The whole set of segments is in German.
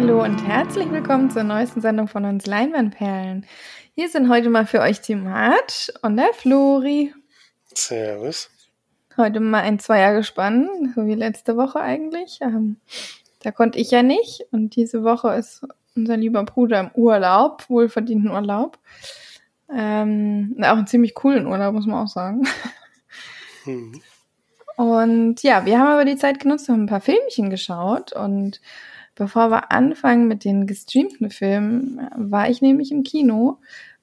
Hallo und herzlich willkommen zur neuesten Sendung von uns Leinwandperlen. Hier sind heute mal für euch die Mart und der Flori. Servus. Heute mal ein Zweiergespann, so wie letzte Woche eigentlich. Ähm, da konnte ich ja nicht und diese Woche ist unser lieber Bruder im Urlaub, wohlverdienten Urlaub. Ähm, auch einen ziemlich coolen Urlaub, muss man auch sagen. Hm. Und ja, wir haben aber die Zeit genutzt, haben ein paar Filmchen geschaut und bevor wir anfangen mit den gestreamten Filmen, war ich nämlich im Kino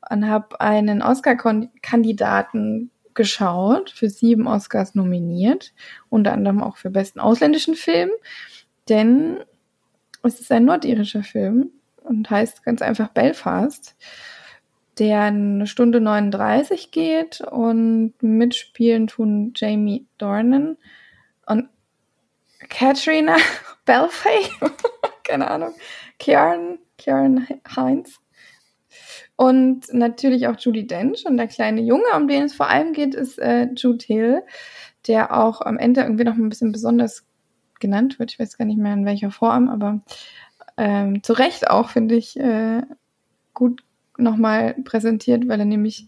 und habe einen Oscar-Kandidaten geschaut, für sieben Oscars nominiert, unter anderem auch für besten ausländischen Film, denn es ist ein nordirischer Film und heißt ganz einfach Belfast, der eine Stunde 39 geht und mitspielen tun Jamie Dornan und Katrina Belfay, keine Ahnung, Kieran, Kieran Heinz und natürlich auch Judy Dench und der kleine Junge, um den es vor allem geht, ist äh, Jude Hill, der auch am Ende irgendwie noch ein bisschen besonders genannt wird. Ich weiß gar nicht mehr in welcher Form, aber ähm, zu Recht auch, finde ich, äh, gut nochmal präsentiert, weil er nämlich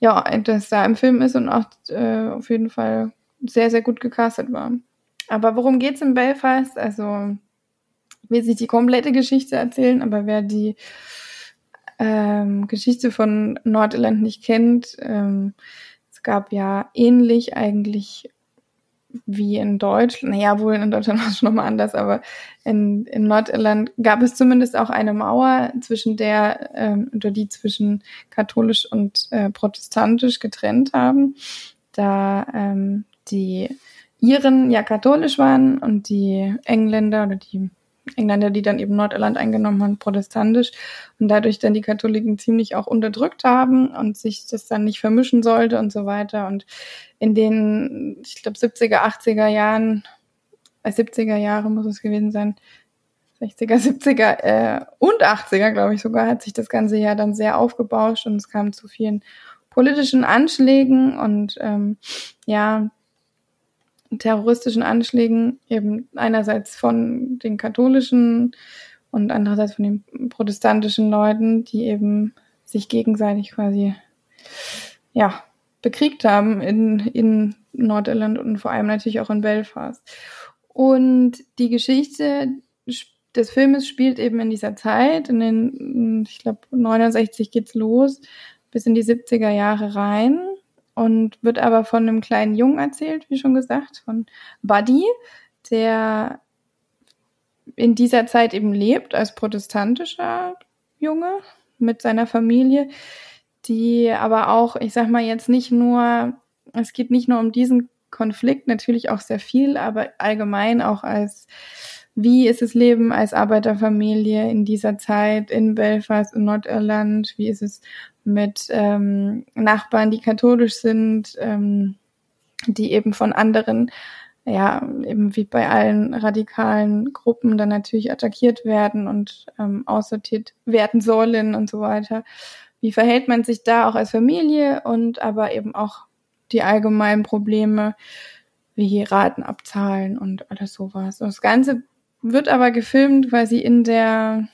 ja das da im Film ist und auch äh, auf jeden Fall sehr, sehr gut gecastet war. Aber worum geht's in Belfast? Also will sich die komplette Geschichte erzählen, aber wer die ähm, Geschichte von Nordirland nicht kennt, ähm, es gab ja ähnlich eigentlich wie in Deutschland, naja, wohl in Deutschland war es schon nochmal anders, aber in, in Nordirland gab es zumindest auch eine Mauer, zwischen der, ähm, oder die zwischen katholisch und äh, protestantisch getrennt haben, da ähm, die Iren ja katholisch waren und die Engländer oder die Engländer, die dann eben Nordirland eingenommen haben, protestantisch und dadurch dann die Katholiken ziemlich auch unterdrückt haben und sich das dann nicht vermischen sollte und so weiter. Und in den, ich glaube, 70er, 80er Jahren, äh, 70er Jahre muss es gewesen sein, 60er, 70er äh, und 80er, glaube ich sogar, hat sich das ganze Jahr dann sehr aufgebauscht und es kam zu vielen politischen Anschlägen und ähm, ja, terroristischen Anschlägen eben einerseits von den katholischen und andererseits von den protestantischen Leuten, die eben sich gegenseitig quasi ja bekriegt haben in, in Nordirland und vor allem natürlich auch in Belfast. Und die Geschichte des Filmes spielt eben in dieser Zeit, in den, ich glaube, 69 geht's los, bis in die 70er Jahre rein und wird aber von einem kleinen Jungen erzählt, wie schon gesagt, von Buddy, der in dieser Zeit eben lebt als protestantischer Junge mit seiner Familie, die aber auch, ich sag mal jetzt nicht nur, es geht nicht nur um diesen Konflikt, natürlich auch sehr viel, aber allgemein auch als wie ist das Leben als Arbeiterfamilie in dieser Zeit in Belfast, in Nordirland? Wie ist es mit ähm, Nachbarn, die katholisch sind, ähm, die eben von anderen, ja, eben wie bei allen radikalen Gruppen dann natürlich attackiert werden und ähm, aussortiert werden sollen und so weiter. Wie verhält man sich da auch als Familie und aber eben auch die allgemeinen Probleme wie Raten abzahlen und alles sowas. Das Ganze wird aber gefilmt quasi in der,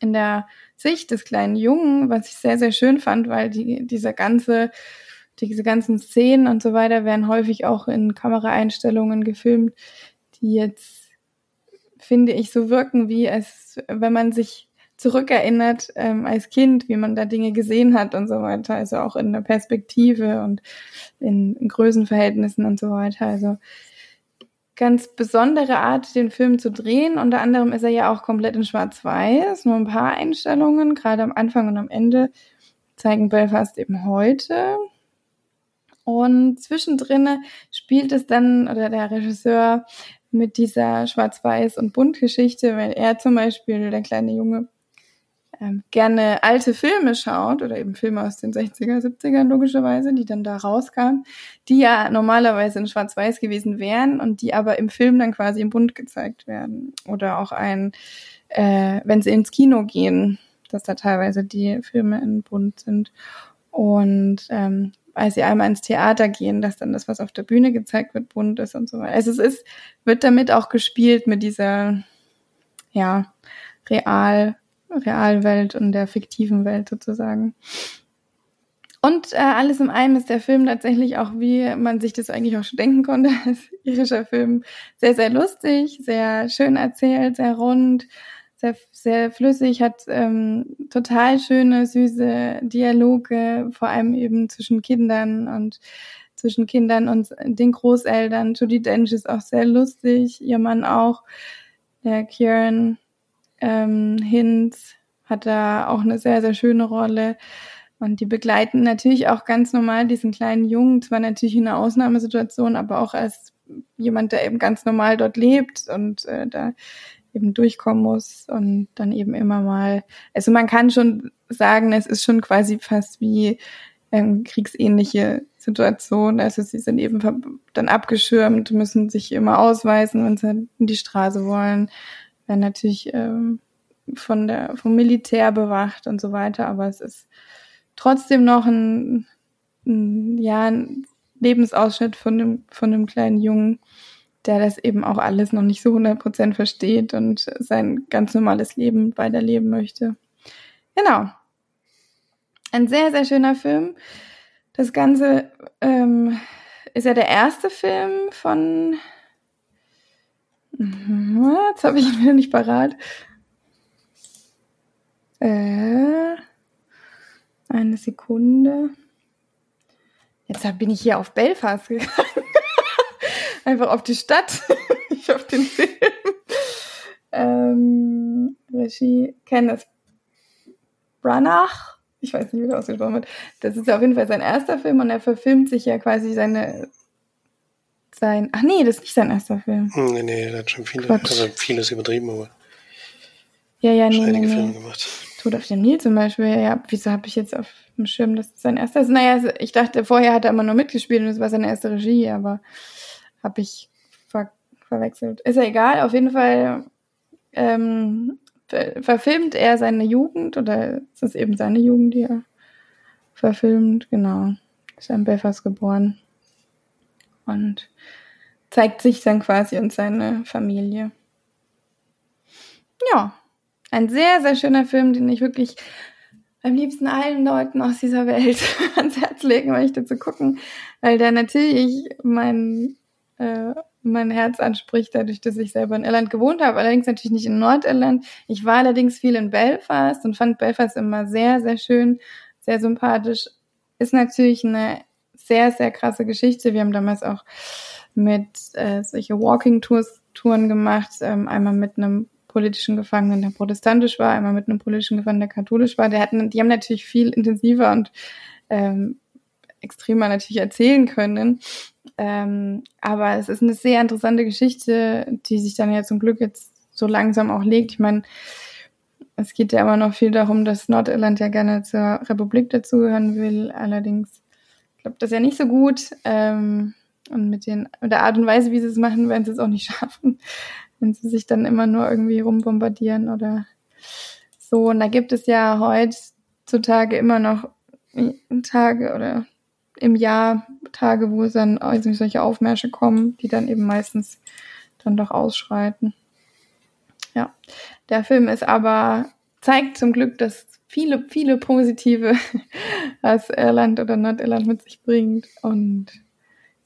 in der Sicht des kleinen Jungen, was ich sehr, sehr schön fand, weil die, diese ganze, diese ganzen Szenen und so weiter werden häufig auch in Kameraeinstellungen gefilmt, die jetzt, finde ich, so wirken, wie es, wenn man sich zurückerinnert ähm, als Kind, wie man da Dinge gesehen hat und so weiter, also auch in der Perspektive und in, in Größenverhältnissen und so weiter. Also ganz besondere Art, den Film zu drehen. Unter anderem ist er ja auch komplett in Schwarz-Weiß. Nur ein paar Einstellungen, gerade am Anfang und am Ende, zeigen Belfast eben heute. Und zwischendrin spielt es dann, oder der Regisseur, mit dieser Schwarz-Weiß- und Bunt-Geschichte, weil er zum Beispiel, der kleine Junge, ähm, gerne alte Filme schaut oder eben Filme aus den 60er, 70er logischerweise, die dann da rauskamen, die ja normalerweise in Schwarz-Weiß gewesen wären und die aber im Film dann quasi im Bunt gezeigt werden. Oder auch ein, äh, wenn sie ins Kino gehen, dass da teilweise die Filme in Bunt sind. Und ähm, als sie einmal ins Theater gehen, dass dann das, was auf der Bühne gezeigt wird, bunt ist und so weiter. Also es ist, wird damit auch gespielt mit dieser ja, Real, Realwelt und der fiktiven Welt sozusagen. Und äh, alles in allem ist der Film tatsächlich auch, wie man sich das eigentlich auch schon denken konnte, als irischer Film, sehr, sehr lustig, sehr schön erzählt, sehr rund, sehr, sehr flüssig, hat ähm, total schöne, süße Dialoge, vor allem eben zwischen Kindern und zwischen Kindern und den Großeltern. Judy Dench ist auch sehr lustig, ihr Mann auch, der Kieran ähm, Hinz hat da auch eine sehr, sehr schöne Rolle. Und die begleiten natürlich auch ganz normal diesen kleinen Jungen, zwar natürlich in einer Ausnahmesituation, aber auch als jemand, der eben ganz normal dort lebt und äh, da eben durchkommen muss und dann eben immer mal, also man kann schon sagen, es ist schon quasi fast wie ähm, kriegsähnliche Situation. Also sie sind eben dann abgeschirmt, müssen sich immer ausweisen, wenn sie in die Straße wollen, werden natürlich ähm, von der vom Militär bewacht und so weiter, aber es ist trotzdem noch ein, ein ja ein Lebensausschnitt von dem von dem kleinen Jungen, der das eben auch alles noch nicht so 100% versteht und sein ganz normales Leben weiterleben möchte. Genau. Ein sehr, sehr schöner Film. Das Ganze ähm, ist ja der erste Film von. Jetzt habe ich ihn wieder nicht parat. Äh, eine Sekunde. Jetzt bin ich hier auf Belfast gegangen. Einfach auf die Stadt, nicht auf den Film. Ähm, Regie Kenneth Branagh. Ich weiß nicht, wie das ausgesprochen wird. Das ist ja auf jeden Fall sein erster Film und er verfilmt sich ja quasi seine sein. Ach nee, das ist nicht sein erster Film. Hm, nee, nee, er hat schon viele, also vieles übertrieben, aber. Ja, ja, nee, nee, nee. Filme gemacht. Tod auf dem Nil zum Beispiel, ja, wieso habe ich jetzt auf dem Schirm, dass das sein erster ist? Naja, ich dachte, vorher hat er immer nur mitgespielt und das war seine erste Regie, aber habe ich ver verwechselt. Ist ja egal, auf jeden Fall ähm, ver verfilmt er seine Jugend oder ist es eben seine Jugend, die er verfilmt, genau. Ist in Belfast geboren und zeigt sich dann quasi und seine Familie. Ja, ein sehr, sehr schöner Film, den ich wirklich am liebsten allen Leuten aus dieser Welt ans Herz legen möchte zu gucken, weil der natürlich mein, äh, mein Herz anspricht, dadurch, dass ich selber in Irland gewohnt habe, allerdings natürlich nicht in Nordirland. Ich war allerdings viel in Belfast und fand Belfast immer sehr, sehr schön, sehr sympathisch. Ist natürlich eine sehr, sehr krasse Geschichte. Wir haben damals auch mit äh, solche Walking-Tours Touren gemacht, ähm, einmal mit einem politischen Gefangenen, der protestantisch war, einmal mit einem politischen Gefangenen, der katholisch war. Der hatten, die haben natürlich viel intensiver und ähm, extremer natürlich erzählen können. Ähm, aber es ist eine sehr interessante Geschichte, die sich dann ja zum Glück jetzt so langsam auch legt. Ich meine, es geht ja immer noch viel darum, dass Nordirland ja gerne zur Republik dazugehören will. Allerdings klappt das ja nicht so gut. Ähm, und mit, den, mit der Art und Weise, wie sie es machen, werden sie es auch nicht schaffen wenn sie sich dann immer nur irgendwie rumbombardieren oder so. Und da gibt es ja heutzutage immer noch Tage oder im Jahr Tage, wo es dann also solche Aufmärsche kommen, die dann eben meistens dann doch ausschreiten. Ja, der Film ist aber, zeigt zum Glück, dass viele, viele positive, was Irland oder Nordirland mit sich bringt und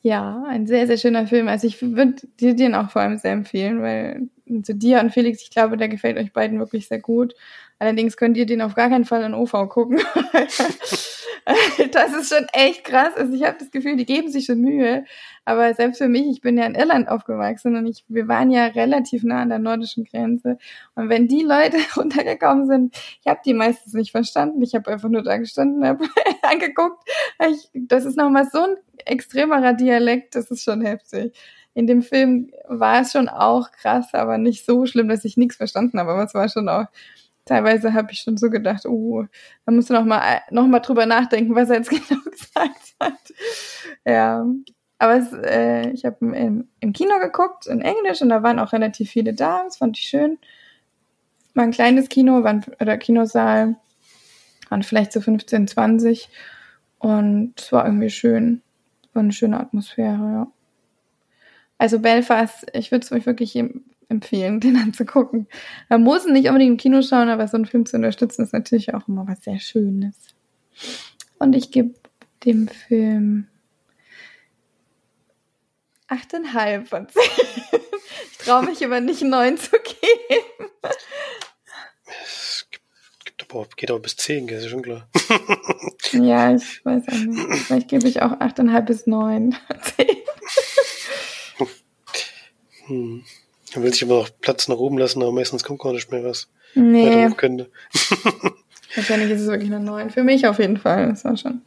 ja, ein sehr, sehr schöner Film. Also ich würde dir den auch vor allem sehr empfehlen, weil zu dir und Felix, ich glaube, der gefällt euch beiden wirklich sehr gut. Allerdings könnt ihr den auf gar keinen Fall in OV gucken. das ist schon echt krass. Also ich habe das Gefühl, die geben sich schon Mühe. Aber selbst für mich, ich bin ja in Irland aufgewachsen und ich, wir waren ja relativ nah an der nordischen Grenze. Und wenn die Leute runtergekommen sind, ich habe die meistens nicht verstanden. Ich habe einfach nur da gestanden, habe angeguckt. Ich, das ist nochmal so ein extremerer Dialekt, das ist schon heftig. In dem Film war es schon auch krass, aber nicht so schlimm, dass ich nichts verstanden habe. Aber es war schon auch teilweise habe ich schon so gedacht, oh, da musst du noch mal, noch mal drüber nachdenken, was er jetzt genau gesagt hat. Ja, aber es, äh, ich habe im, im Kino geguckt, in Englisch, und da waren auch relativ viele da, das fand ich schön. War ein kleines Kino, war oder Kinosaal, waren vielleicht so 15, 20 und es war irgendwie schön. War eine schöne Atmosphäre, ja. Also Belfast, ich würde es euch wirklich empfehlen, den anzugucken. Man muss nicht unbedingt im Kino schauen, aber so einen Film zu unterstützen ist natürlich auch immer was sehr Schönes. Und ich gebe dem Film 8,5 von 10. Ich traue mich aber nicht 9 zu geben. Es gibt, aber, geht aber bis 10, gell? ist schon klar. Ja, ich weiß auch nicht. Vielleicht gebe ich auch 8,5 bis 9. 10. Hm. Man will sich immer noch Platz nach oben lassen, aber meistens kommt gar nicht mehr was. Nee. Könnte. Wahrscheinlich ist es wirklich eine 9. Für mich auf jeden Fall. Das war schon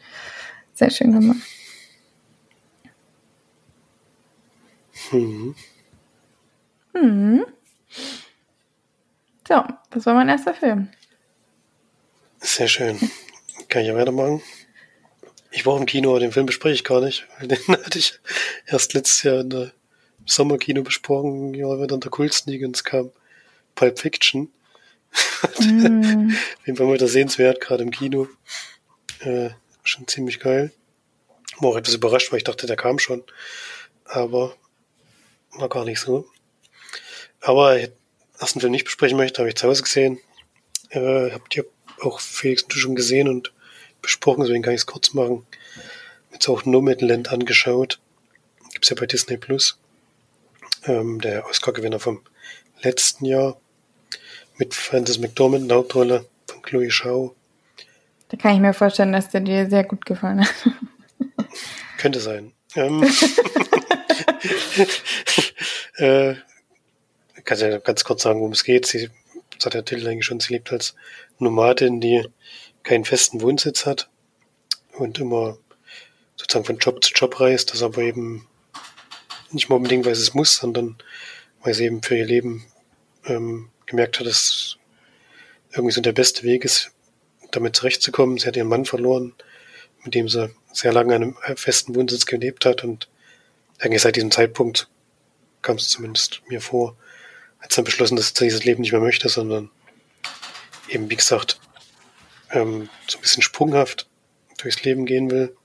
sehr schön gemacht. Hm. Hm. So, das war mein erster Film. Sehr schön. Kann ich ja weitermachen? Ich war im Kino, aber den Film bespreche ich gar nicht. Den hatte ich erst letztes Jahr in der Sommerkino besprochen. Ja, wieder in der es kam Pulp Fiction. Mm. Auf jeden Fall mal wieder sehenswert, gerade im Kino. Äh, schon ziemlich geil. War auch etwas überrascht, weil ich dachte, der kam schon. Aber war gar nicht so. Aber ich ersten Film nicht besprechen möchte, habe ich zu Hause gesehen. Äh, habt ihr auch Felix und du schon gesehen und besprochen, deswegen kann ich es kurz machen. Jetzt auch Nomadland angeschaut. Gibt's ja bei Disney Plus. Ähm, der Oscar-Gewinner vom letzten Jahr mit Frances McDormand in der Hauptrolle von Chloe Shaw. Da kann ich mir vorstellen, dass der dir sehr gut gefallen hat. Könnte sein. Ähm, äh, kann ja ganz kurz sagen, worum es geht. Sie, das hat der Titel eigentlich schon, sie lebt als Nomadin, die keinen festen Wohnsitz hat und immer sozusagen von Job zu Job reist, das aber eben nicht mal unbedingt, weil sie es muss, sondern weil sie eben für ihr Leben ähm, gemerkt hat, dass irgendwie so der beste Weg ist, damit zurechtzukommen. Sie hat ihren Mann verloren, mit dem sie sehr lange an einem festen Wohnsitz gelebt hat und eigentlich seit diesem Zeitpunkt kam es zumindest mir vor, hat dann beschlossen, dass sie dieses Leben nicht mehr möchte, sondern eben, wie gesagt, ähm, so ein bisschen sprunghaft durchs Leben gehen will.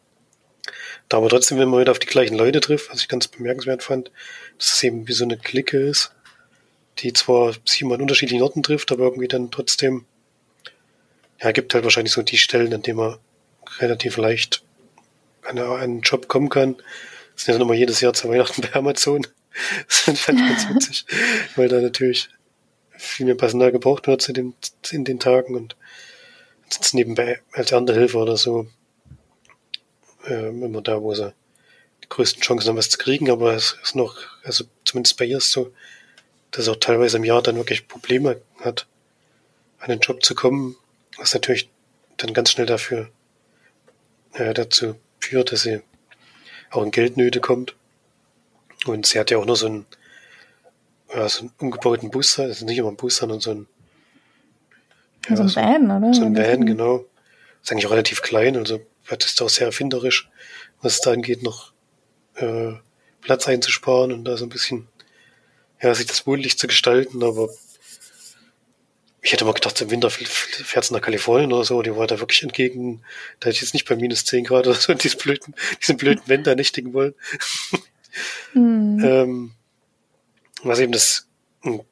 Da aber trotzdem immer wieder auf die gleichen Leute trifft, was ich ganz bemerkenswert fand, dass es eben wie so eine Clique ist, die zwar sich immer an unterschiedlichen Orten trifft, aber irgendwie dann trotzdem, ja, gibt halt wahrscheinlich so die Stellen, an denen man relativ leicht an einen Job kommen kann. Das sind ja dann immer jedes Jahr zu Weihnachten bei Amazon. Das fand ich ganz witzig, weil da natürlich viel mehr Personal gebraucht wird zu den, in den Tagen und sitzt nebenbei als Erntehelfer oder so ähm, immer da, wo sie die größten Chancen haben, was zu kriegen, aber es ist noch, also zumindest bei ihr ist so, dass sie auch teilweise im Jahr dann wirklich Probleme hat, an den Job zu kommen, was natürlich dann ganz schnell dafür äh, dazu führt, dass sie auch in Geldnöte kommt. Und sie hat ja auch nur so einen, ja, so einen umgebauten Bus, ist nicht immer ein Bus, sondern so ein, Ja, so ein Van, oder? so ein Van, genau. Ist eigentlich auch relativ klein, also wird es auch sehr erfinderisch, was es da angeht, noch äh, Platz einzusparen und da so ein bisschen, ja, sich das wohnlich zu gestalten, aber ich hätte mal gedacht, im Winter fährt es nach Kalifornien oder so, die war da wirklich entgegen, da hätte ich jetzt nicht bei minus 10 Grad oder so diesen blöden, diesen blöden da nächtigen wollen. Hm. Ähm, was eben das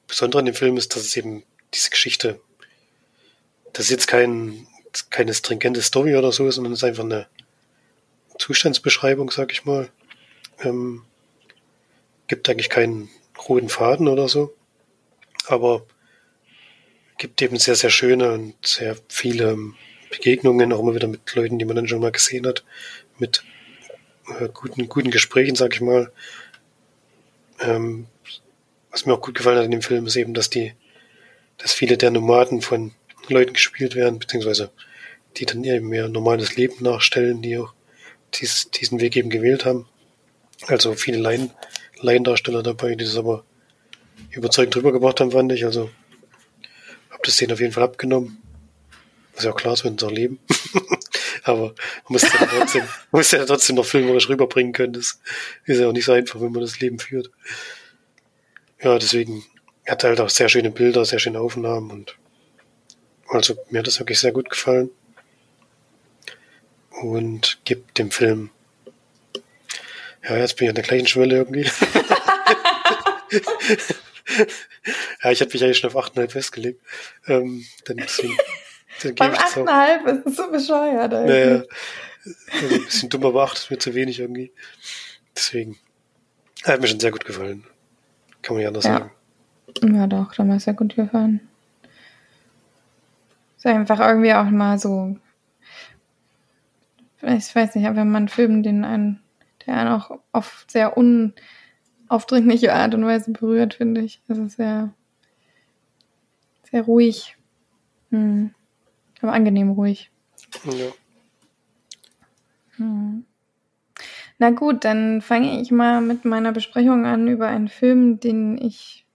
Besondere an dem Film ist, dass es eben diese Geschichte, das ist jetzt kein, keine stringente Story oder so, sondern es ist einfach eine Zustandsbeschreibung, sag ich mal. Ähm, gibt eigentlich keinen roten Faden oder so, aber gibt eben sehr, sehr schöne und sehr viele Begegnungen, auch immer wieder mit Leuten, die man dann schon mal gesehen hat, mit äh, guten, guten Gesprächen, sag ich mal. Ähm, was mir auch gut gefallen hat in dem Film ist eben, dass die, dass viele der Nomaden von Leuten gespielt werden, beziehungsweise die dann eben mehr normales Leben nachstellen, die auch dies, diesen Weg eben gewählt haben. Also viele Laien, Laiendarsteller dabei, die das aber überzeugend rübergebracht haben, fand ich. Also habe das denen auf jeden Fall abgenommen. Was ja auch klar ist, wenn sie auch leben. aber man muss ja trotzdem, muss ja trotzdem noch filmerisch rüberbringen können. Das ist ja auch nicht so einfach, wenn man das Leben führt. Ja, deswegen hat er halt auch sehr schöne Bilder, sehr schöne Aufnahmen und also mir hat das wirklich sehr gut gefallen und gibt dem Film ja, jetzt bin ich an der gleichen Schwelle irgendwie. ja, ich hatte mich eigentlich schon auf 8,5 festgelegt. Ähm, dann deswegen, dann Beim 8,5 ist es so bescheuert. Naja, also ein bisschen dumm, aber 8 ist mir zu wenig irgendwie. Deswegen. Hat mir schon sehr gut gefallen. Kann man ja anders ja. sagen. Ja, doch, da mir sehr gut gefallen. Ist einfach irgendwie auch mal so. Ich weiß nicht, wenn man einen Film, den einen, der einen auch auf sehr unaufdringliche Art und Weise berührt, finde ich. Also sehr, sehr ruhig. Hm. Aber angenehm ruhig. Ja. Hm. Na gut, dann fange ich mal mit meiner Besprechung an über einen Film, den ich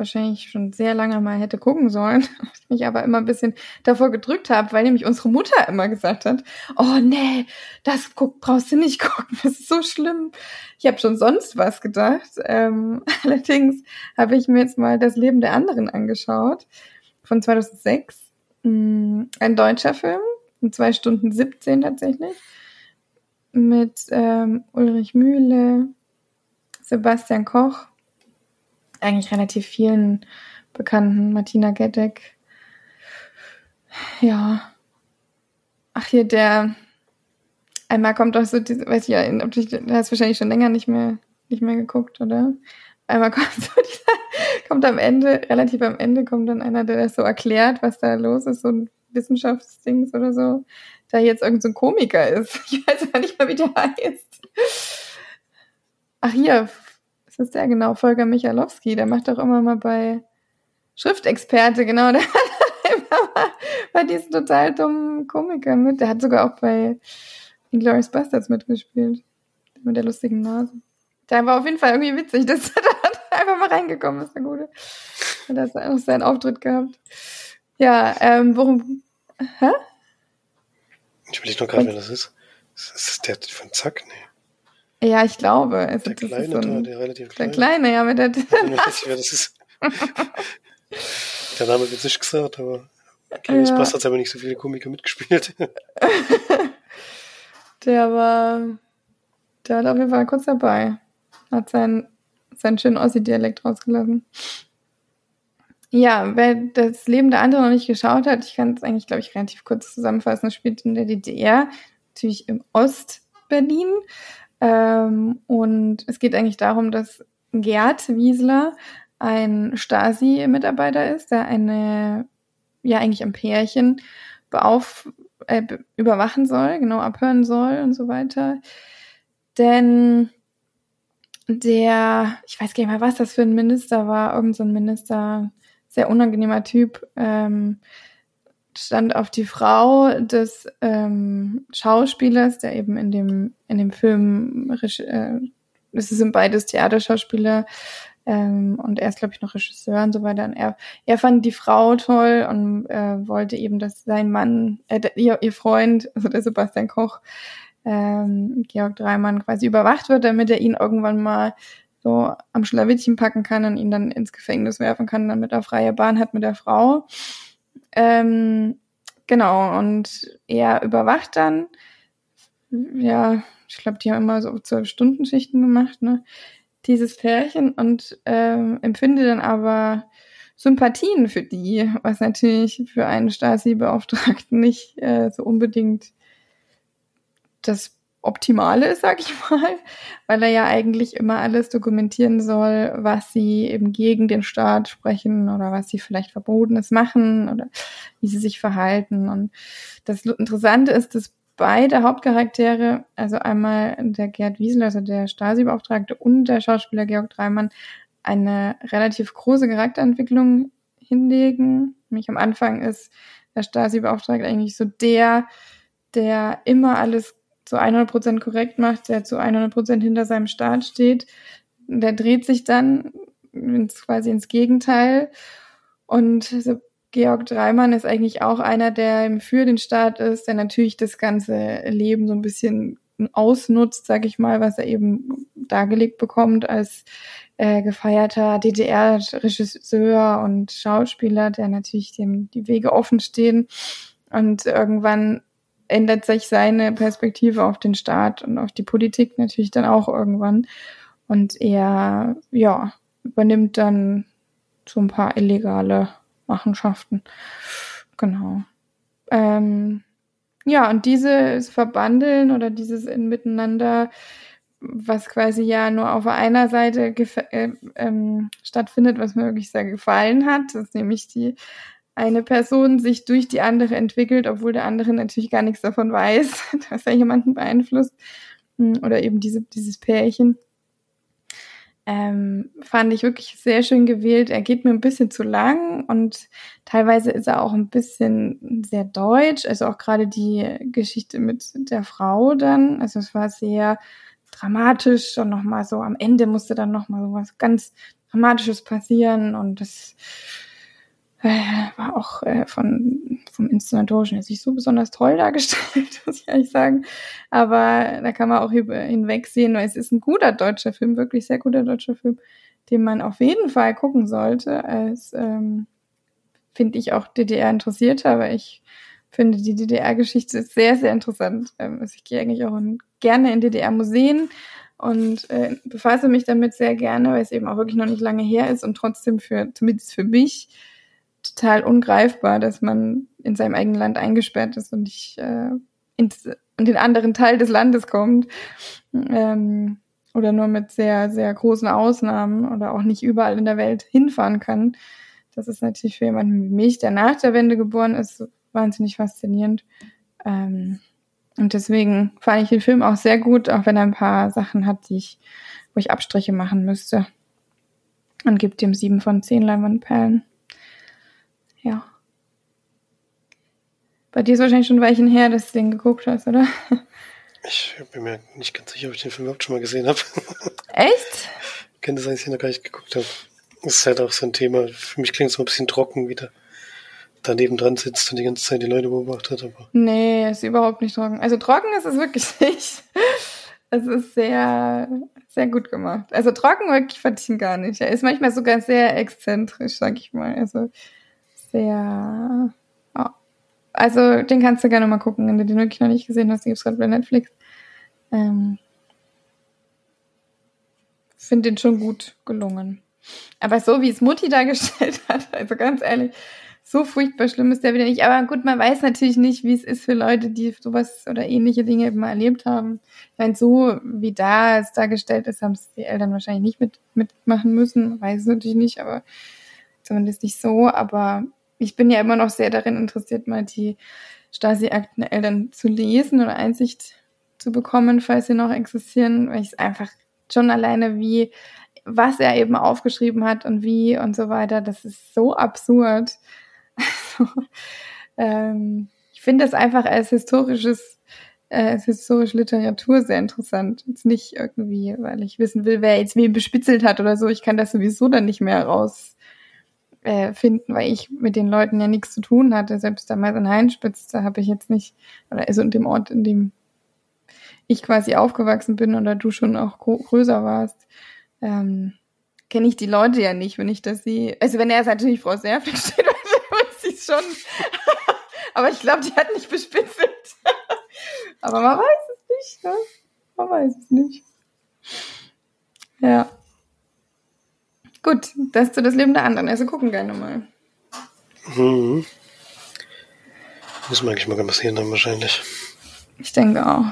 wahrscheinlich schon sehr lange mal hätte gucken sollen, ich mich aber immer ein bisschen davor gedrückt habe, weil nämlich unsere Mutter immer gesagt hat, oh nee, das guck, brauchst du nicht gucken, das ist so schlimm. Ich habe schon sonst was gedacht. Ähm, allerdings habe ich mir jetzt mal das Leben der anderen angeschaut von 2006. Mm, ein deutscher Film, in zwei Stunden 17 tatsächlich mit ähm, Ulrich Mühle, Sebastian Koch, eigentlich relativ vielen Bekannten, Martina Gedeck. Ja. Ach, hier der, einmal kommt auch so, diese, weiß ich ja, ob du, du hast wahrscheinlich schon länger nicht mehr, nicht mehr geguckt, oder? Einmal kommt so dieser, kommt am Ende, relativ am Ende kommt dann einer, der das so erklärt, was da los ist, so ein Wissenschaftsdings oder so da jetzt irgendein so Komiker ist. Ich weiß gar nicht mehr, wie der heißt. Ach hier, ist der genau? Volker Michalowski, der macht doch immer mal bei Schriftexperte, genau, der hat immer mal bei diesen total dummen Komikern mit. Der hat sogar auch bei Inglourious Bastards mitgespielt. Mit der lustigen Nase. Der war auf jeden Fall irgendwie witzig. Das hat er einfach mal reingekommen, ist der Gute. Hat er auch seinen Auftritt gehabt. Ja, ähm, worum. Hä? Ich überlege noch gerade, wer das ist. Ist das der von Zack? Nee. Ja, ich glaube. Also, der Kleine so ein, da, der relativ kleine. Der Kleine, ja, mit der. Ich weiß nicht, wer das ist. der Name wird nicht gesagt, aber Clemens ja. Hat aber nicht so viele Komiker mitgespielt. der war, der war auf jeden Fall kurz dabei. Hat seinen, seinen schönen Ossi-Dialekt rausgelassen. Ja, wer das Leben der anderen noch nicht geschaut hat, ich kann es eigentlich, glaube ich, relativ kurz zusammenfassen. Es spielt in der DDR, natürlich im Ostberlin. Ähm, und es geht eigentlich darum, dass Gerd Wiesler ein Stasi-Mitarbeiter ist, der eine, ja, eigentlich ein Pärchen beauf äh, überwachen soll, genau abhören soll und so weiter. Denn der, ich weiß gar nicht mehr, was das für ein Minister war, irgendein so Minister, sehr unangenehmer Typ, ähm, stand auf die Frau des ähm, Schauspielers, der eben in dem, in dem Film, äh, es sind beides Theaterschauspieler, ähm, und er ist, glaube ich, noch Regisseur und so weiter. Und er, er fand die Frau toll und äh, wollte eben, dass sein Mann, äh, ihr, ihr Freund, also der Sebastian Koch, ähm, Georg Dreimann quasi überwacht wird, damit er ihn irgendwann mal so am Schlawittchen packen kann und ihn dann ins Gefängnis werfen kann, damit er freie Bahn hat mit der Frau. Ähm, genau, und er überwacht dann, ja, ich glaube, die haben immer so zwölf Stunden Schichten gemacht, ne? Dieses Pärchen und ähm, empfindet dann aber Sympathien für die, was natürlich für einen Stasi-Beauftragten nicht äh, so unbedingt das Optimale ist, sag ich mal, weil er ja eigentlich immer alles dokumentieren soll, was sie eben gegen den Staat sprechen oder was sie vielleicht Verbotenes machen oder wie sie sich verhalten. Und das Interessante ist, dass beide Hauptcharaktere, also einmal der Gerd Wiesel, also der Stasi-Beauftragte und der Schauspieler Georg Dreimann, eine relativ große Charakterentwicklung hinlegen. Nämlich am Anfang ist der Stasi-Beauftragte eigentlich so der, der immer alles zu 100% korrekt macht, der zu 100% hinter seinem Staat steht, der dreht sich dann ins, quasi ins Gegenteil. Und Georg Dreimann ist eigentlich auch einer, der für den Staat ist, der natürlich das ganze Leben so ein bisschen ausnutzt, sag ich mal, was er eben dargelegt bekommt als äh, gefeierter DDR-Regisseur und Schauspieler, der natürlich dem die Wege offen stehen. Und irgendwann ändert sich seine Perspektive auf den Staat und auf die Politik natürlich dann auch irgendwann. Und er, ja, übernimmt dann so ein paar illegale Machenschaften. Genau. Ähm, ja, und dieses Verbandeln oder dieses in Miteinander, was quasi ja nur auf einer Seite äh, ähm, stattfindet, was mir wirklich sehr gefallen hat, ist nämlich die eine Person sich durch die andere entwickelt, obwohl der andere natürlich gar nichts davon weiß, dass er jemanden beeinflusst. Hm, oder eben diese, dieses Pärchen. Ähm, fand ich wirklich sehr schön gewählt. Er geht mir ein bisschen zu lang und teilweise ist er auch ein bisschen sehr deutsch. Also auch gerade die Geschichte mit der Frau dann. Also es war sehr dramatisch und nochmal so am Ende musste dann nochmal so was ganz Dramatisches passieren und das äh, war auch äh, von, vom Inszenatorischen jetzt nicht so besonders toll dargestellt, muss ich ehrlich sagen. Aber da kann man auch hinwegsehen, weil es ist ein guter deutscher Film, wirklich sehr guter deutscher Film, den man auf jeden Fall gucken sollte. Als ähm, finde ich auch DDR interessiert, aber ich finde die DDR-Geschichte sehr, sehr interessant. Ähm, also ich gehe eigentlich auch in, gerne in DDR-Museen und äh, befasse mich damit sehr gerne, weil es eben auch wirklich noch nicht lange her ist und trotzdem für, zumindest für mich, total ungreifbar, dass man in seinem eigenen Land eingesperrt ist und nicht äh, ins, in den anderen Teil des Landes kommt. Ähm, oder nur mit sehr, sehr großen Ausnahmen oder auch nicht überall in der Welt hinfahren kann. Das ist natürlich für jemanden wie mich, der nach der Wende geboren ist, wahnsinnig faszinierend. Ähm, und deswegen fand ich den Film auch sehr gut, auch wenn er ein paar Sachen hat, die ich, wo ich Abstriche machen müsste. Und gibt ihm sieben von zehn Leinwandperlen. Ja. Bei dir ist wahrscheinlich schon ein Weilchen her, dass du den geguckt hast, oder? Ich bin mir nicht ganz sicher, ob ich den Film überhaupt schon mal gesehen habe. Echt? Könnte sein, dass ich ihn noch gar nicht geguckt habe. Das ist halt auch so ein Thema. Für mich klingt es so ein bisschen trocken, wie der daneben dran sitzt und die ganze Zeit die Leute beobachtet. Aber nee, ist überhaupt nicht trocken. Also trocken ist es wirklich nicht. Es ist sehr, sehr gut gemacht. Also trocken wirklich fand ich ihn gar nicht. Er ist manchmal sogar sehr exzentrisch, sag ich mal. Also sehr. Oh. Also, den kannst du gerne mal gucken, wenn du den wirklich noch nicht gesehen hast. Den gibt's gerade bei Netflix. Ähm, Finde den schon gut gelungen. Aber so wie es Mutti dargestellt hat, also ganz ehrlich, so furchtbar schlimm ist der wieder nicht. Aber gut, man weiß natürlich nicht, wie es ist für Leute, die sowas oder ähnliche Dinge eben mal erlebt haben. Ich meine, so wie da es dargestellt ist, haben es die Eltern wahrscheinlich nicht mit, mitmachen müssen. Weiß es natürlich nicht, aber zumindest nicht so. Aber ich bin ja immer noch sehr darin interessiert, mal die Stasi-Akten Eltern zu lesen oder Einsicht zu bekommen, falls sie noch existieren, weil ich es einfach schon alleine wie, was er eben aufgeschrieben hat und wie und so weiter, das ist so absurd. Also, ähm, ich finde das einfach als historisches, äh, als historische Literatur sehr interessant. Jetzt nicht irgendwie, weil ich wissen will, wer jetzt wen bespitzelt hat oder so. Ich kann das sowieso dann nicht mehr raus äh, finden, weil ich mit den Leuten ja nichts zu tun hatte. Selbst damals in Heinspitz, da habe ich jetzt nicht, oder also in dem Ort, in dem ich quasi aufgewachsen bin oder du schon auch größer warst, ähm, kenne ich die Leute ja nicht, wenn ich das sehe. Also wenn er jetzt natürlich Frau Serfling steht, weiß ich schon. Aber ich glaube, die hat nicht bespitzelt. Aber man weiß es nicht, ne? Man weiß es nicht. Ja. Gut, das zu das Leben der anderen. Also gucken gerne mal. Mhm. Muss man eigentlich mal passieren dann wahrscheinlich. Ich denke auch.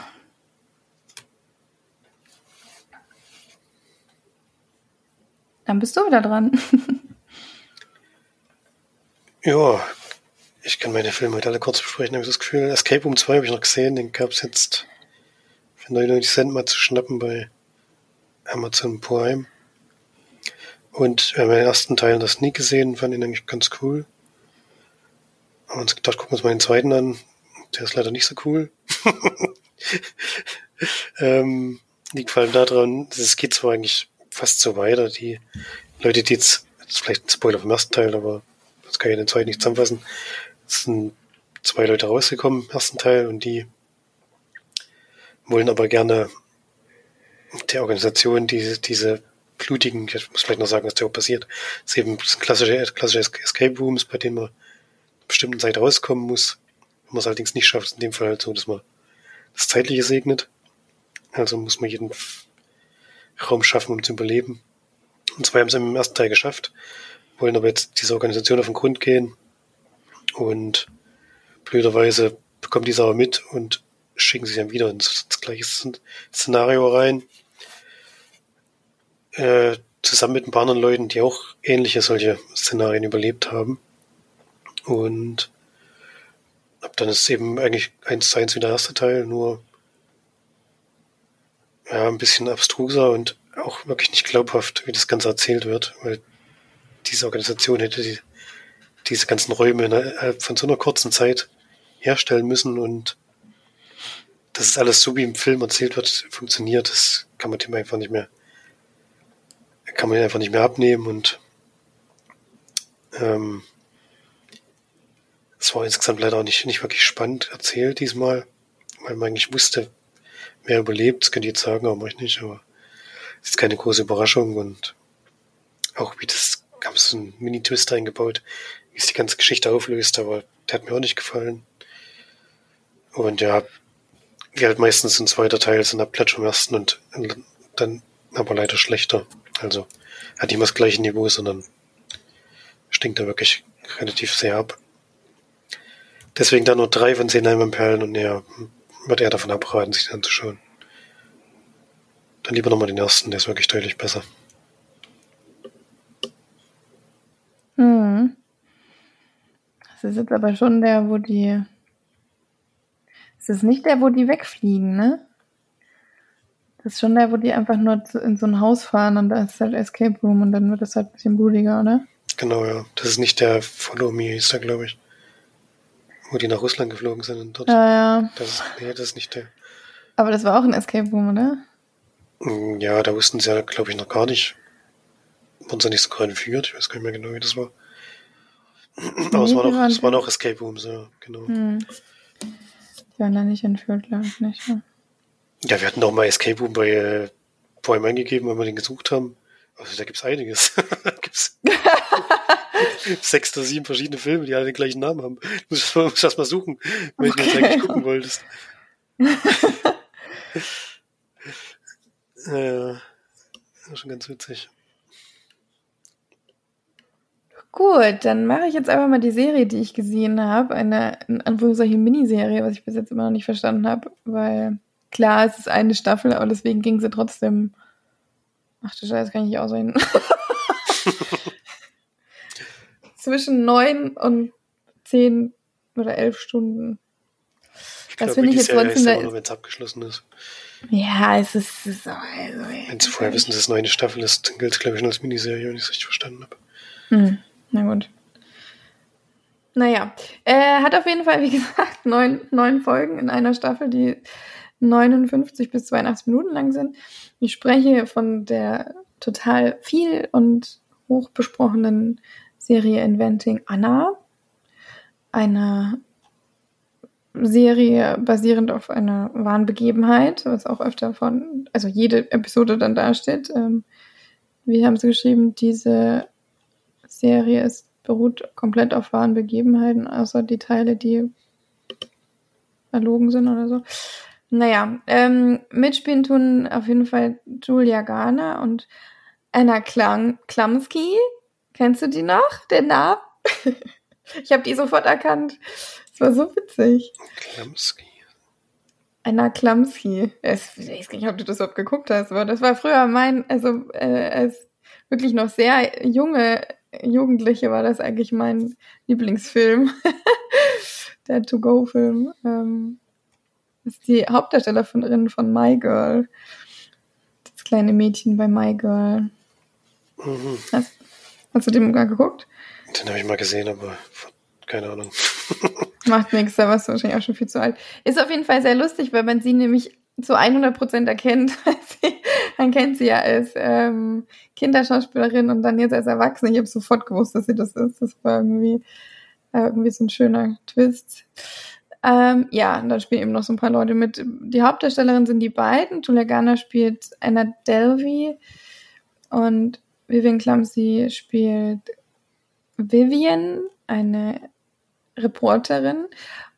Dann bist du wieder dran. ja, ich kann meine Filme heute alle kurz besprechen, habe ich das Gefühl. Escape Room 2 habe ich noch gesehen, den gab es jetzt für 99 Cent mal zu schnappen bei Amazon Prime. Und wir haben den ersten Teil das nie gesehen, fand ihn eigentlich ganz cool. Haben uns gedacht, gucken wir uns mal den zweiten an. Der ist leider nicht so cool. ähm, liegt vor allem daran, es geht zwar eigentlich fast so weiter. Die Leute, die jetzt, jetzt vielleicht ein Spoiler vom ersten Teil, aber das kann ich in den zweiten nicht zusammenfassen. Es sind zwei Leute rausgekommen im ersten Teil und die wollen aber gerne der Organisation diese, diese blutigen, ich muss vielleicht noch sagen, was da auch passiert. Es ist eben klassische, klassische Escape Rooms, bei denen man einer bestimmten Zeit rauskommen muss. Wenn man es allerdings nicht schafft, ist in dem Fall halt so, dass man das Zeitliche segnet. Also muss man jeden Raum schaffen, um zu überleben. Und zwar haben sie im ersten Teil geschafft. wollen aber jetzt dieser Organisation auf den Grund gehen und blöderweise bekommen diese aber mit und schicken sie dann wieder ins, ins gleiche Szenario rein. Äh, zusammen mit ein paar anderen Leuten, die auch ähnliche solche Szenarien überlebt haben. Und ab dann ist es eben eigentlich eins zu eins wie der erste Teil, nur ja, ein bisschen abstruser und auch wirklich nicht glaubhaft, wie das Ganze erzählt wird, weil diese Organisation hätte die, diese ganzen Räume innerhalb von so einer kurzen Zeit herstellen müssen und das ist alles so, wie im Film erzählt wird, funktioniert, das kann man dem einfach nicht mehr, kann man einfach nicht mehr abnehmen und ähm, es war insgesamt leider auch nicht, nicht wirklich spannend erzählt diesmal, weil man eigentlich wusste, wer überlebt, das könnte ich jetzt sagen, aber ich nicht, aber es ist keine große Überraschung und auch wie das, gab es so einen Mini-Twist eingebaut, wie es die ganze Geschichte auflöst, aber der hat mir auch nicht gefallen. Und ja, wie halt meistens ein zweiter Teil sind ab Pledge am ersten und dann aber leider schlechter. Also hat mehr das gleiche Niveau, sondern stinkt da wirklich relativ sehr ab. Deswegen da nur drei von zehn Perlen und er wird eher davon abraten, sich den anzuschauen. Dann lieber nochmal den ersten, der ist wirklich deutlich besser. Hm. Das ist jetzt aber schon der, wo die. Es ist nicht der, wo die wegfliegen, ne? Das ist schon der, wo die einfach nur in so ein Haus fahren und da ist halt Escape Room und dann wird es halt ein bisschen blutiger, oder? Genau, ja. Das ist nicht der Follow Me, ist da, glaube ich. Wo die nach Russland geflogen sind und dort. Ja, ja. Das ist, nee, das ist nicht der. Aber das war auch ein Escape Room, oder? Mm, ja, da wussten sie ja, glaube ich, noch gar nicht. Wurden sie nicht sogar entführt? Ich weiß gar nicht mehr genau, wie das war. Aber es, war noch, es waren auch Escape Rooms, ja, genau. Hm. Die waren da nicht entführt, glaube ich nicht. Ja. Ja, wir hatten auch mal Escape Room bei äh, Prime eingegeben, weil wir den gesucht haben. Also da gibt's einiges. da gibt's sechs oder sieben verschiedene Filme, die alle den gleichen Namen haben. Du musst, musst erst mal suchen, wenn okay. du jetzt eigentlich gucken wolltest. ja, das ist schon ganz witzig. Gut, dann mache ich jetzt einfach mal die Serie, die ich gesehen habe. Eine, in Anführungszeichen, Miniserie, was ich bis jetzt immer noch nicht verstanden habe, weil klar, es ist eine Staffel, aber deswegen ging sie trotzdem. Ach du Scheiße, kann ich nicht aussehen. Zwischen neun und zehn oder elf Stunden. Ich das finde ich jetzt Serie trotzdem. Ist nur, wenn es abgeschlossen ist. Ja, es ist. Es ist also, wenn sie vorher wissen, dass es nur eine Staffel ist, dann gilt es, glaube ich, nur als Miniserie, wenn ich es richtig verstanden habe. Hm. Na gut. Naja, er hat auf jeden Fall, wie gesagt, neun, neun Folgen in einer Staffel, die 59 bis 82 Minuten lang sind. Ich spreche von der total viel und hoch besprochenen Serie Inventing Anna. Eine Serie basierend auf einer wahren Begebenheit, was auch öfter von, also jede Episode dann dasteht. Ähm, wir haben es geschrieben, diese Serie ist, beruht komplett auf wahren Begebenheiten, außer die Teile, die erlogen sind oder so. Naja, ähm, mitspielen tun auf jeden Fall Julia Garner und Anna Klang Klamski. Kennst du die noch, den Namen? ich habe die sofort erkannt. Das war so witzig. Klamski. Anna Klamski. Ich weiß nicht, ob du das überhaupt geguckt hast, aber das war früher mein, also äh, als wirklich noch sehr junge Jugendliche war das eigentlich mein Lieblingsfilm. Der To-Go-Film. Ähm, ist die Hauptdarstellerin von My Girl. Das kleine Mädchen bei My Girl. Mhm. Hast, hast, du den mal geguckt? Den habe ich mal gesehen, aber keine Ahnung. Macht nichts, da warst du wahrscheinlich auch schon viel zu alt. Ist auf jeden Fall sehr lustig, weil man sie nämlich zu 100 Prozent erkennt. man kennt sie ja als ähm, Kinderschauspielerin und dann jetzt als Erwachsene. Ich habe sofort gewusst, dass sie das ist. Das war irgendwie, äh, irgendwie so ein schöner Twist. Ähm, ja, dann spielen eben noch so ein paar Leute mit. Die Hauptdarstellerin sind die beiden. Julia Garner spielt Anna Delvey und Vivian Clumsy spielt Vivian, eine Reporterin.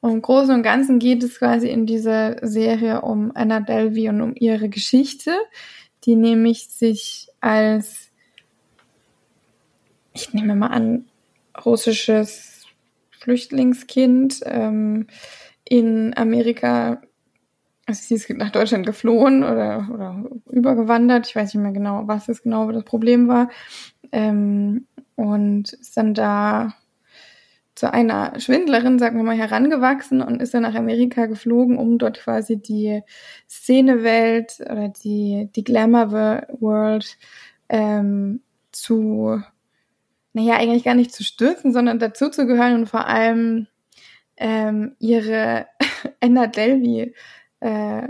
Und im Großen und Ganzen geht es quasi in dieser Serie um Anna Delvey und um ihre Geschichte, die nämlich sich als ich nehme mal an, russisches Flüchtlingskind ähm, in Amerika, also sie ist nach Deutschland geflohen oder, oder übergewandert, ich weiß nicht mehr genau, was das genau das Problem war, ähm, und ist dann da zu einer Schwindlerin, sagen wir mal, herangewachsen und ist dann nach Amerika geflogen, um dort quasi die Szenewelt oder die, die Glamour World ähm, zu, naja, eigentlich gar nicht zu stürzen, sondern dazu zu gehören und vor allem ähm, ihre Anna Delvey äh,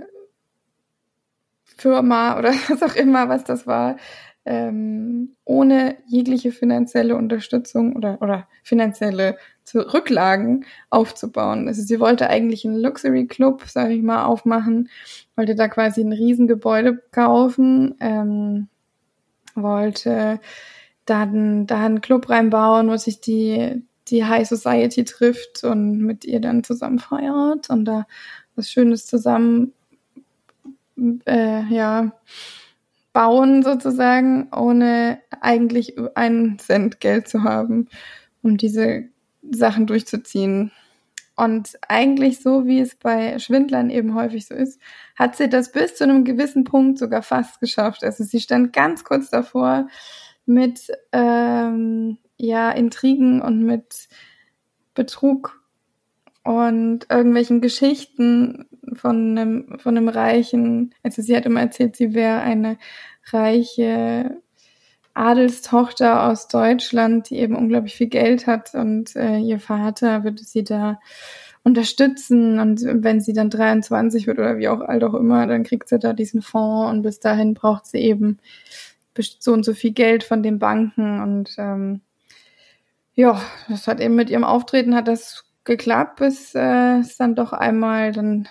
Firma oder was auch immer, was das war, ähm, ohne jegliche finanzielle Unterstützung oder, oder finanzielle Rücklagen aufzubauen. Also sie wollte eigentlich einen Luxury Club, sage ich mal, aufmachen, wollte da quasi ein Riesengebäude kaufen, ähm, wollte dann da einen Club reinbauen, wo sich die die High Society trifft und mit ihr dann zusammen feiert und da was Schönes zusammen äh, ja bauen sozusagen, ohne eigentlich einen Cent Geld zu haben, um diese Sachen durchzuziehen. Und eigentlich so, wie es bei Schwindlern eben häufig so ist, hat sie das bis zu einem gewissen Punkt sogar fast geschafft. Also sie stand ganz kurz davor mit ähm, ja Intrigen und mit Betrug und irgendwelchen Geschichten von einem, von einem reichen, also sie hat immer erzählt, sie wäre eine reiche Adelstochter aus Deutschland, die eben unglaublich viel Geld hat und äh, ihr Vater würde sie da unterstützen und wenn sie dann 23 wird oder wie auch alt auch immer, dann kriegt sie da diesen Fonds und bis dahin braucht sie eben so und so viel Geld von den Banken und ähm, ja, das hat eben mit ihrem Auftreten hat das geklappt, bis äh, es dann doch einmal dann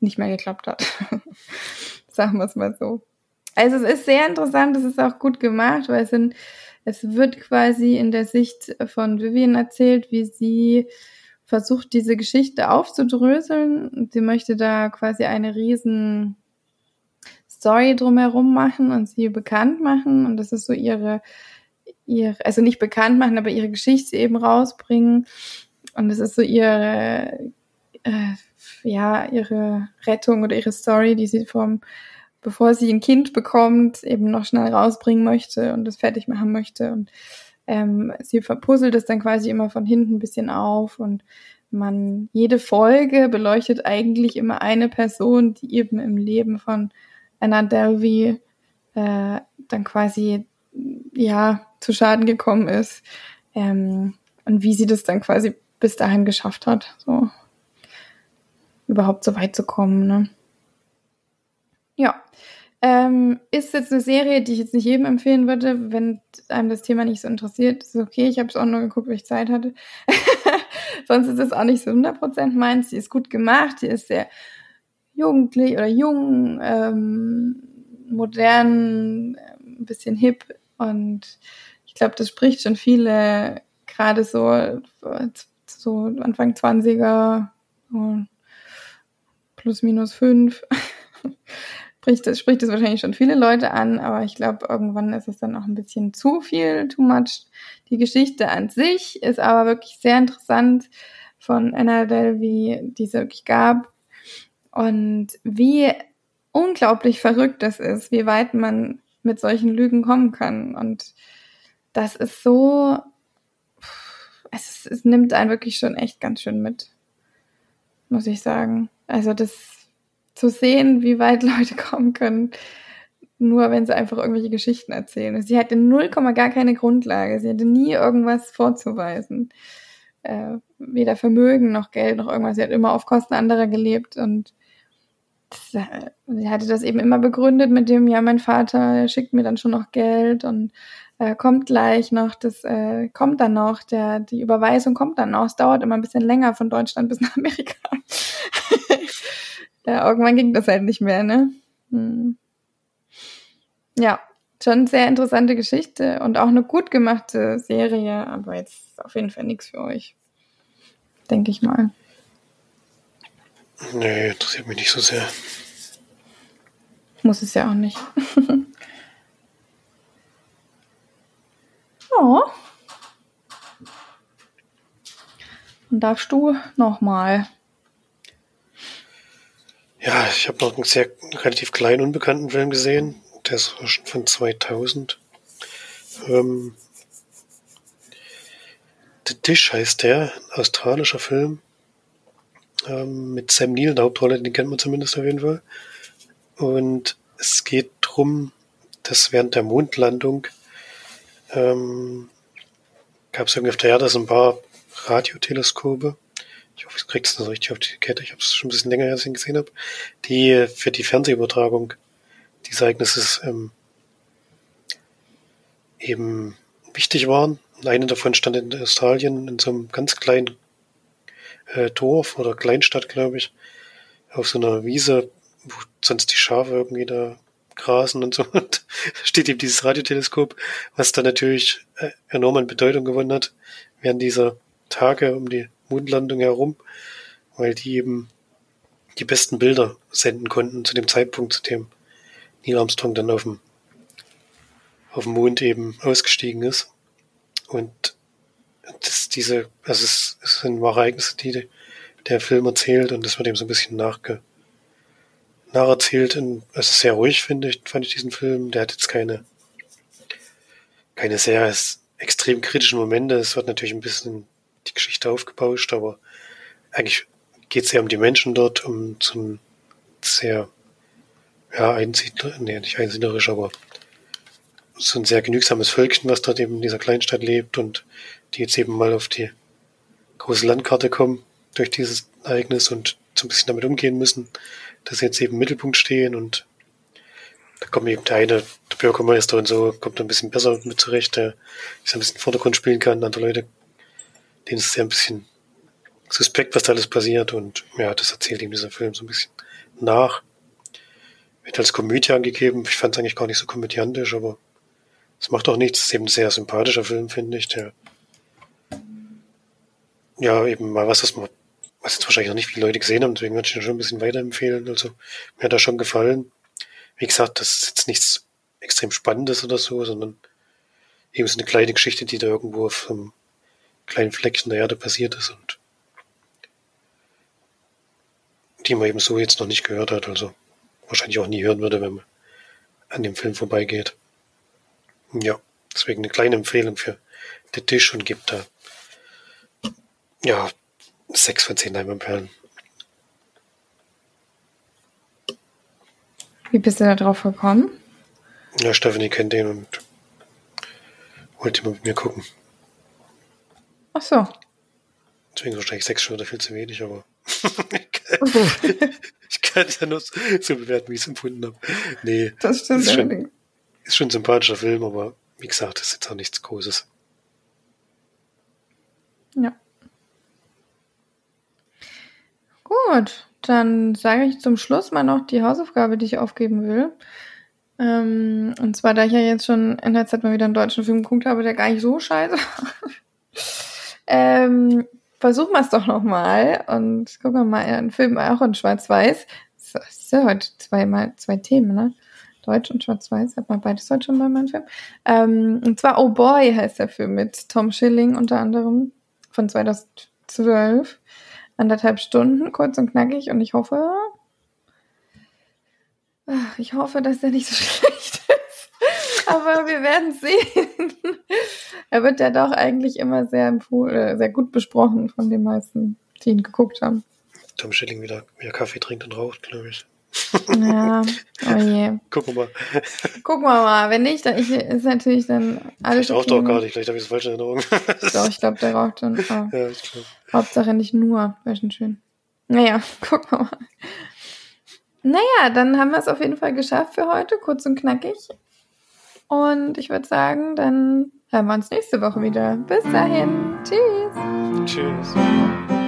nicht mehr geklappt hat. Sagen wir es mal so. Also es ist sehr interessant, es ist auch gut gemacht, weil es, sind, es wird quasi in der Sicht von Vivian erzählt, wie sie versucht, diese Geschichte aufzudröseln. Sie möchte da quasi eine riesen Story drumherum machen und sie bekannt machen. Und das ist so ihre, ihre, also nicht bekannt machen, aber ihre Geschichte eben rausbringen. Und das ist so ihre, äh, ja, ihre Rettung oder ihre Story, die sie vom bevor sie ein Kind bekommt, eben noch schnell rausbringen möchte und das fertig machen möchte. Und ähm, sie verpuzzelt es dann quasi immer von hinten ein bisschen auf und man, jede Folge beleuchtet eigentlich immer eine Person, die eben im Leben von Anna Delvey äh, dann quasi ja zu Schaden gekommen ist ähm, und wie sie das dann quasi bis dahin geschafft hat, so überhaupt so weit zu kommen. Ne? Ja. Ähm, ist jetzt eine Serie, die ich jetzt nicht jedem empfehlen würde, wenn einem das Thema nicht so interessiert. Ist okay, ich habe es auch nur geguckt, weil ich Zeit hatte. Sonst ist es auch nicht so 100% meins. Die ist gut gemacht, die ist sehr jugendlich oder jung, ähm, modern, ein bisschen hip. Und ich glaube, das spricht schon viele, gerade so, so Anfang 20er, so plus minus fünf. Spricht das, spricht das wahrscheinlich schon viele Leute an, aber ich glaube, irgendwann ist es dann auch ein bisschen zu viel, too much. Die Geschichte an sich ist aber wirklich sehr interessant von Annabelle, wie diese wirklich gab und wie unglaublich verrückt das ist, wie weit man mit solchen Lügen kommen kann. Und das ist so, es, es nimmt einen wirklich schon echt ganz schön mit, muss ich sagen. Also das zu sehen, wie weit Leute kommen können, nur wenn sie einfach irgendwelche Geschichten erzählen. Sie hatte null Komma gar keine Grundlage. Sie hatte nie irgendwas vorzuweisen. Äh, weder Vermögen noch Geld noch irgendwas. Sie hat immer auf Kosten anderer gelebt und sie hatte das eben immer begründet mit dem, ja, mein Vater schickt mir dann schon noch Geld und äh, kommt gleich noch, das äh, kommt dann noch, der, die Überweisung kommt dann noch. Es dauert immer ein bisschen länger von Deutschland bis nach Amerika. Ja, irgendwann ging das halt nicht mehr, ne? Hm. Ja, schon sehr interessante Geschichte und auch eine gut gemachte Serie, aber jetzt auf jeden Fall nichts für euch. Denke ich mal. Nee, interessiert mich nicht so sehr. Muss es ja auch nicht. oh. Und darfst du nochmal. Ja, ich habe noch einen sehr relativ kleinen, unbekannten Film gesehen. Der ist schon von 2000. Ähm, The Dish heißt der, ein australischer Film. Ähm, mit Sam Neill der Hauptrolle, den kennt man zumindest auf jeden Fall. Und es geht drum, dass während der Mondlandung ähm, gab es irgendwie auf der Erde so ein paar Radioteleskope. Ich hoffe, ich krieg's noch richtig auf die Kette. Ich habe es schon ein bisschen länger her, als ich ihn gesehen habe. Die für die Fernsehübertragung dieses Ereignisses ähm, eben wichtig waren. Eine davon stand in Australien in so einem ganz kleinen äh, Dorf oder Kleinstadt, glaube ich, auf so einer Wiese, wo sonst die Schafe irgendwie da grasen und so. Und steht eben dieses Radioteleskop, was dann natürlich äh, enorm an Bedeutung gewonnen hat während dieser Tage um die Mondlandung herum, weil die eben die besten Bilder senden konnten zu dem Zeitpunkt, zu dem Neil Armstrong dann auf dem, auf dem Mond eben ausgestiegen ist. Und das, diese, also es, es sind wahre Ereignisse, die der Film erzählt und das wird eben so ein bisschen nachge, nacherzählt. Und es ist sehr ruhig, finde ich, fand ich diesen Film. Der hat jetzt keine, keine sehr extrem kritischen Momente. Es wird natürlich ein bisschen die Geschichte aufgebauscht, aber eigentlich geht es ja um die Menschen dort, um zum sehr, ja, einsiedler, nee, nicht einsiedlerisch, aber so ein sehr genügsames Völkchen, was dort eben in dieser Kleinstadt lebt und die jetzt eben mal auf die große Landkarte kommen durch dieses Ereignis und so ein bisschen damit umgehen müssen, dass sie jetzt eben im Mittelpunkt stehen und da kommt eben der eine, der Bürgermeister und so, kommt ein bisschen besser mit zurecht, der sich ein bisschen Vordergrund spielen kann, andere Leute, denen ist es ja ein bisschen suspekt, was da alles passiert und ja, das erzählt ihm dieser Film so ein bisschen nach. Wird als Komödie angegeben, ich fand es eigentlich gar nicht so komödiantisch, aber es macht auch nichts, es ist eben ein sehr sympathischer Film, finde ich, der ja, eben mal was, was man, was jetzt wahrscheinlich noch nicht viele Leute gesehen haben, deswegen würde ich ihn schon ein bisschen weiterempfehlen. Also, mir hat er schon gefallen. Wie gesagt, das ist jetzt nichts extrem Spannendes oder so, sondern eben so eine kleine Geschichte, die da irgendwo auf einem kleinen Fleckchen der Erde passiert ist und die man eben so jetzt noch nicht gehört hat, also wahrscheinlich auch nie hören würde, wenn man an dem Film vorbeigeht. Ja, deswegen eine kleine Empfehlung für den Tisch und gibt da ja sechs von zehn Leinwandperlen. Wie bist du da drauf gekommen? Ja, Stephanie kennt den und wollte mal mit mir gucken. Ach so. Deswegen wahrscheinlich sechs schon wieder viel zu wenig, aber ich kann es ja nur so bewerten, wie ich es empfunden habe. Nee. Das stimmt. Ist schon, ist schon ein sympathischer Film, aber wie gesagt, das ist jetzt auch nichts Großes. Ja. Gut, dann sage ich zum Schluss mal noch die Hausaufgabe, die ich aufgeben will. Ähm, und zwar, da ich ja jetzt schon in der Zeit mal wieder einen deutschen Film geguckt habe, der gar nicht so scheiße war. ähm, versuchen wir es doch nochmal und gucken wir mal einen Film auch in Schwarz-Weiß. Ist ja heute zweimal zwei Themen, ne? Deutsch und Schwarz-Weiß, hat man beides heute schon bei meinem Film. Ähm, und zwar Oh Boy heißt der Film mit Tom Schilling unter anderem von 2012 anderthalb Stunden, kurz und knackig. Und ich hoffe, ich hoffe, dass er nicht so schlecht ist. Aber wir werden sehen. er wird ja doch eigentlich immer sehr, äh, sehr gut besprochen von den meisten, die ihn geguckt haben. Tom Schilling wieder, wieder Kaffee trinkt und raucht, glaube ich. Ja, oh je. Gucken wir mal. Gucken wir mal. Wenn nicht, dann ich, ist natürlich dann alles. Vielleicht raucht auch gar nicht, vielleicht habe ich das falsche Erinnerung. Doch, ich glaube, der raucht dann. Oh. Ja, ich glaube. Hauptsache nicht nur. Wäre schon schön. Naja, gucken wir mal. Naja, dann haben wir es auf jeden Fall geschafft für heute, kurz und knackig. Und ich würde sagen, dann hören wir uns nächste Woche wieder. Bis dahin. Tschüss. Tschüss.